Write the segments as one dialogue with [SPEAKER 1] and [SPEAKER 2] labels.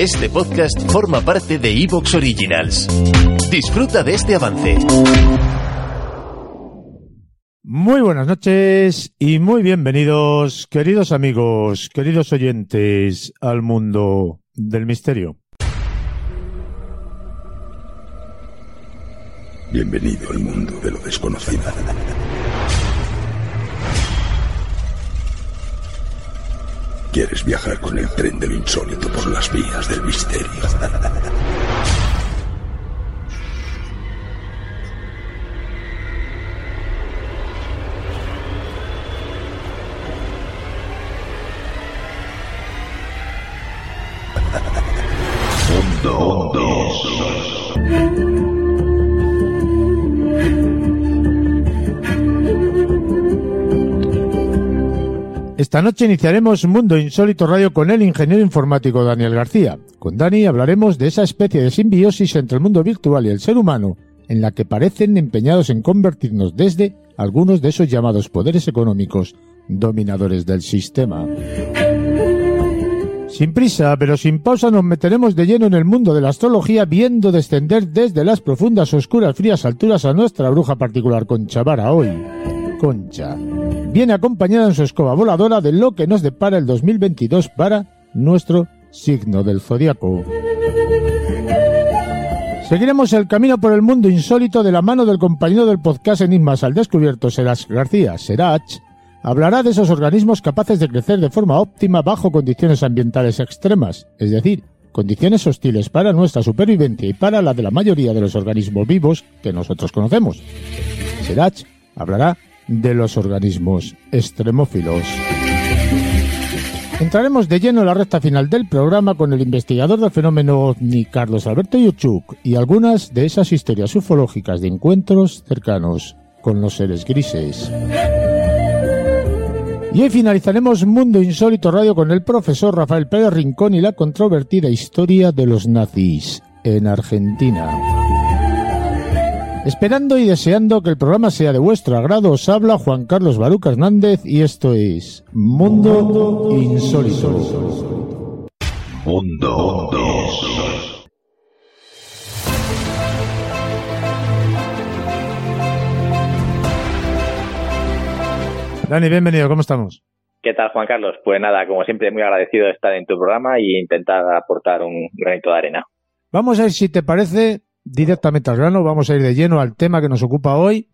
[SPEAKER 1] Este podcast forma parte de Evox Originals. Disfruta de este avance.
[SPEAKER 2] Muy buenas noches y muy bienvenidos, queridos amigos, queridos oyentes, al mundo del misterio.
[SPEAKER 3] Bienvenido al mundo de lo desconocido. ¿Quieres viajar con el tren de lo insólito por las vías del misterio?
[SPEAKER 2] Esta noche iniciaremos Mundo Insólito Radio con el ingeniero informático Daniel García. Con Dani hablaremos de esa especie de simbiosis entre el mundo virtual y el ser humano, en la que parecen empeñados en convertirnos desde algunos de esos llamados poderes económicos dominadores del sistema. Sin prisa, pero sin pausa, nos meteremos de lleno en el mundo de la astrología, viendo descender desde las profundas, oscuras, frías alturas a nuestra bruja particular Concha Vara hoy. Concha. Viene acompañada en su escoba voladora de lo que nos depara el 2022 para nuestro signo del zodiaco. Seguiremos el camino por el mundo insólito de la mano del compañero del podcast Enigmas al Descubierto, Serás García. Serach hablará de esos organismos capaces de crecer de forma óptima bajo condiciones ambientales extremas, es decir, condiciones hostiles para nuestra supervivencia y para la de la mayoría de los organismos vivos que nosotros conocemos. Serach hablará de los organismos extremófilos. Entraremos de lleno en la recta final del programa con el investigador del fenómeno ovni Carlos Alberto Yuchuk y algunas de esas historias ufológicas de encuentros cercanos con los seres grises. Y hoy finalizaremos Mundo Insólito Radio con el profesor Rafael Pérez Rincón y la controvertida historia de los nazis en Argentina. Esperando y deseando que el programa sea de vuestro agrado, os habla Juan Carlos Baruca Hernández y esto es Mundo Insólito.
[SPEAKER 3] Mundo
[SPEAKER 2] Dani, bienvenido, ¿cómo estamos?
[SPEAKER 4] ¿Qué tal, Juan Carlos? Pues nada, como siempre, muy agradecido de estar en tu programa y intentar aportar un granito de arena.
[SPEAKER 2] Vamos a ver si te parece directamente al grano, vamos a ir de lleno al tema que nos ocupa hoy.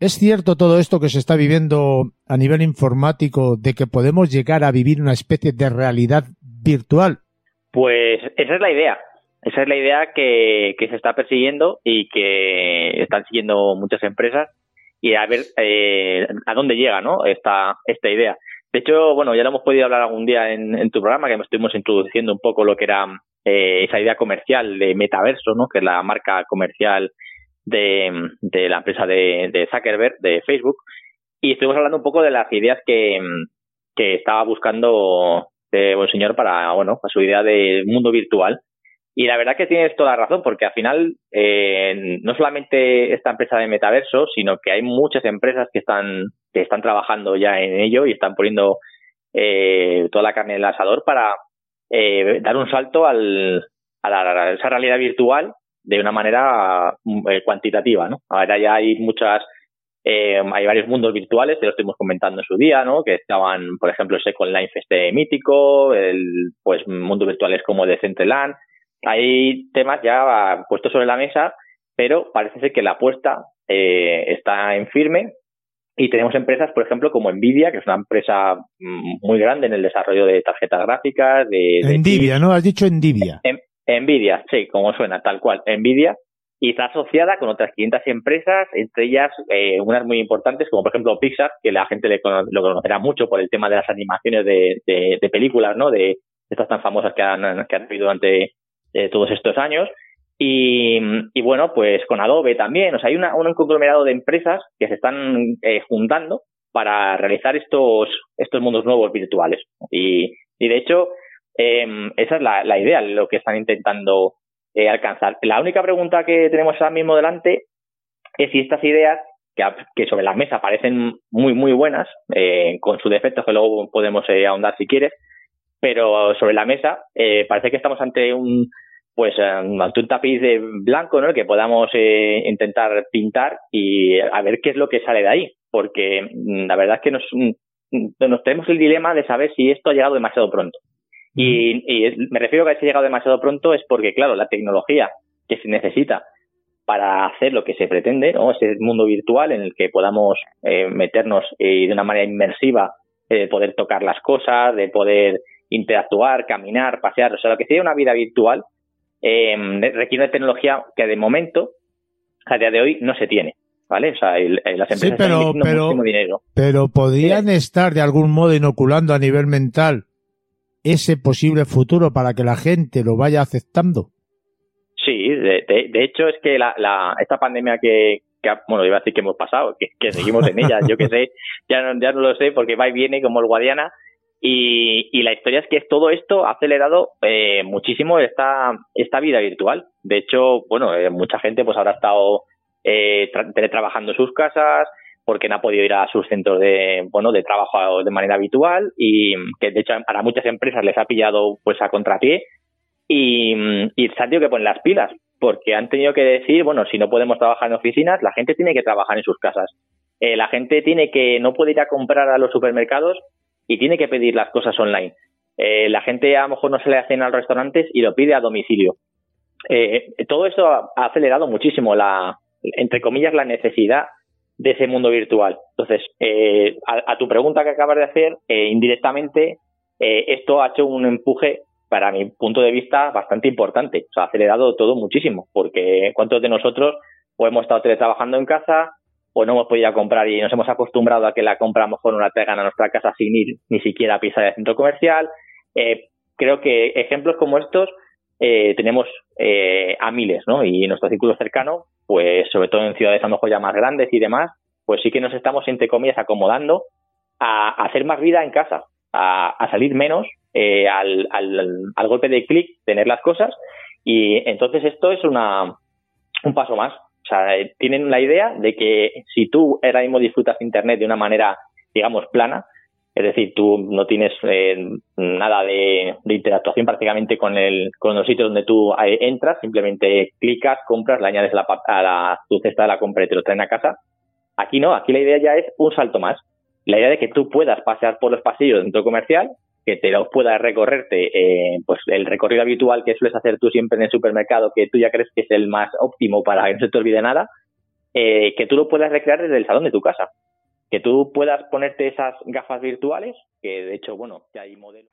[SPEAKER 2] ¿Es cierto todo esto que se está viviendo a nivel informático de que podemos llegar a vivir una especie de realidad virtual?
[SPEAKER 4] Pues esa es la idea. Esa es la idea que, que se está persiguiendo y que están siguiendo muchas empresas y a ver eh, a dónde llega ¿no? esta, esta idea. De hecho, bueno, ya lo hemos podido hablar algún día en, en tu programa, que me estuvimos introduciendo un poco lo que era eh, esa idea comercial de metaverso, ¿no? que es la marca comercial de, de la empresa de, de, Zuckerberg, de Facebook, y estuvimos hablando un poco de las ideas que, que estaba buscando eh, el señor para, bueno, su idea de mundo virtual. Y la verdad que tienes toda la razón, porque al final eh, no solamente esta empresa de metaverso, sino que hay muchas empresas que están, que están trabajando ya en ello y están poniendo eh, toda la carne en el asador para, eh, dar un salto al, a, la, esa realidad virtual de una manera eh, cuantitativa, ¿no? Ahora ya hay muchas, eh, hay varios mundos virtuales, que lo estuvimos comentando en su día, ¿no? Que estaban, por ejemplo, el Second Life este mítico, el, pues, mundos virtuales como el de Centreland. Hay temas ya puestos sobre la mesa, pero parece ser que la apuesta eh, está en firme y tenemos empresas, por ejemplo, como Nvidia, que es una empresa mm, muy grande en el desarrollo de tarjetas gráficas. De, de
[SPEAKER 2] Nvidia, ¿no? Has dicho Nvidia.
[SPEAKER 4] En, Nvidia, sí, como suena, tal cual. Nvidia. Y está asociada con otras 500 empresas, entre ellas eh, unas muy importantes, como por ejemplo Pixar, que la gente le, lo conocerá mucho por el tema de las animaciones de, de, de películas, ¿no? De, estas tan famosas que han, que han habido durante eh, todos estos años. Y, y, bueno, pues con Adobe también. O sea, hay una, un conglomerado de empresas que se están eh, juntando para realizar estos, estos mundos nuevos virtuales. Y, y de hecho, eh, esa es la, idea, lo que están intentando eh, alcanzar. La única pregunta que tenemos ahora mismo delante es si estas ideas, que, que sobre la mesa parecen muy, muy buenas, eh, con sus defectos que luego podemos eh, ahondar si quieres, pero sobre la mesa eh, parece que estamos ante un pues ante un tapiz de blanco, ¿no? Que podamos eh, intentar pintar y a ver qué es lo que sale de ahí, porque mm, la verdad es que nos, mm, nos tenemos el dilema de saber si esto ha llegado demasiado pronto. Y, y me refiero a que ha llegado demasiado pronto es porque, claro, la tecnología que se necesita para hacer lo que se pretende, ¿no? Ese mundo virtual en el que podamos eh, meternos eh, de una manera inmersiva, eh, poder tocar las cosas, de poder interactuar, caminar, pasear, o sea, lo que sería una vida virtual, eh, requiere una tecnología que de momento, a día de hoy, no se tiene. ¿Vale? O sea, el, el, las empresas
[SPEAKER 2] sí, pero,
[SPEAKER 4] están
[SPEAKER 2] pero,
[SPEAKER 4] muchísimo dinero.
[SPEAKER 2] Pero podrían
[SPEAKER 4] Sí.
[SPEAKER 2] estar de algún modo inoculando a nivel mental ese posible futuro para que la gente lo vaya aceptando.
[SPEAKER 4] Sí, de, de, de hecho es que la, la, esta pandemia que, que, bueno, iba a decir que hemos pasado, que, que seguimos en ella, yo que sé, ya no, ya no lo sé porque va y viene como el Guadiana. Y, la historia es que todo esto ha acelerado eh, muchísimo esta, esta vida virtual. De hecho, bueno, eh, mucha gente pues habrá estado eh, tra teletrabajando en sus casas porque no ha podido ir a sus centros de, bueno, de trabajo de manera habitual y que de hecho para muchas empresas les ha pillado pues a contrapié y, y se han tenido que poner las pilas porque han tenido que decir, bueno, si no podemos trabajar en oficinas, la gente tiene que trabajar en sus casas. Eh, la gente tiene que, no puede ir a comprar a los supermercados y tiene que pedir las cosas online. Eh, la gente a lo mejor no se le hacen a los restaurantes y lo pide a domicilio. Eh, todo eso ha, acelerado muchísimo la, entre comillas, la necesidad de ese mundo virtual. Entonces, eh, a, a, tu pregunta que acabas de hacer, eh, indirectamente, eh, esto ha hecho un empuje, para mi punto de vista, bastante importante. O sea, ha acelerado todo muchísimo, porque ¿cuántos de nosotros o hemos estado teletrabajando en casa o no hemos podido comprar y nos hemos acostumbrado a que la compra a lo mejor no la traigan a nuestra casa sin ir ni siquiera a pisar el centro comercial? Eh, creo que ejemplos como estos eh, tenemos eh, a miles, ¿no? Y en nuestro círculo cercano, pues sobre todo en ciudades a lo mejor ya más grandes y demás, pues sí que nos estamos, entre comillas, acomodando a, hacer más vida en casa, a, a salir menos, eh, al, al, al, golpe de clic, tener las cosas, y entonces esto es una, un paso más. Sea, tienen la idea de que si tú ahora mismo disfrutas de Internet de una manera, digamos, plana, es decir, tú no tienes eh, nada de, de, interactuación prácticamente con el con los sitios donde tú eh, entras, simplemente clicas, compras, le añades la, a la, tu cesta de la compra y te lo traen a casa. Aquí no, aquí la idea ya es un salto más. La idea de que tú puedas pasear por los pasillos del centro comercial, que te los puedas recorrerte, eh, pues el recorrido habitual que sueles hacer tú siempre en el supermercado, que tú ya crees que es el más óptimo para que no se te olvide nada, eh, que tú lo puedas recrear desde el salón de tu casa que tú puedas ponerte esas gafas virtuales, que de hecho, bueno, ya hay modelos.